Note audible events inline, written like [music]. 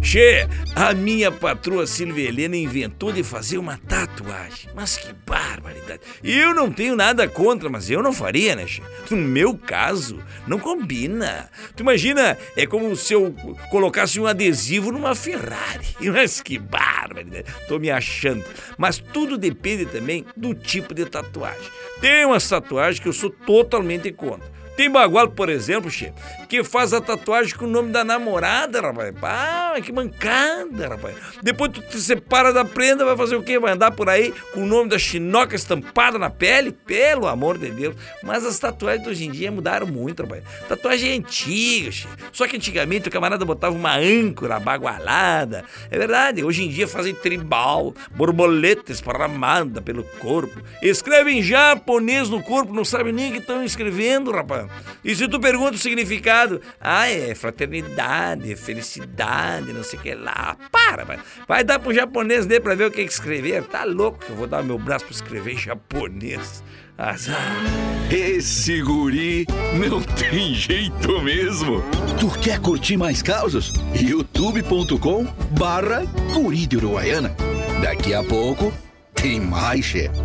Che, a minha patroa Silvia Helena inventou de fazer uma tatuagem. Mas que barbaridade. Eu não tenho nada contra, mas eu não faria, né, Che? No meu caso, não combina. Tu imagina, é como se eu colocasse um adesivo numa Ferrari. [laughs] Mas que barbaridade. Tô me achando. Mas tudo depende também do tipo de tatuagem. Tem umas tatuagens que eu sou totalmente contra. Tem bagual, por exemplo, che, que faz a tatuagem com o nome da namorada, rapaz. Ah, que mancada, rapaz. Depois tu te separa da prenda, vai fazer o quê? Vai andar por aí com o nome da chinoca estampada na pele? Pelo amor de Deus. Mas as tatuagens de hoje em dia mudaram muito, rapaz. Tatuagem é antiga, che. Só que antigamente o camarada botava uma âncora bagualada. É verdade, hoje em dia fazem tribal, borboleta esparramada pelo corpo. Escrevem japonês no corpo, não sabem nem o que estão escrevendo, rapaz. E se tu pergunta o significado, ah, é fraternidade, felicidade, não sei o que lá. Para, vai, vai dar pro japonês ler pra ver o que, que escrever. Tá louco que eu vou dar meu braço pra escrever em japonês. Azar. Esse guri não tem [laughs] jeito mesmo. Tu quer curtir mais causas? youtube.com barra guri de Uruguaiana. Daqui a pouco tem mais, chefe.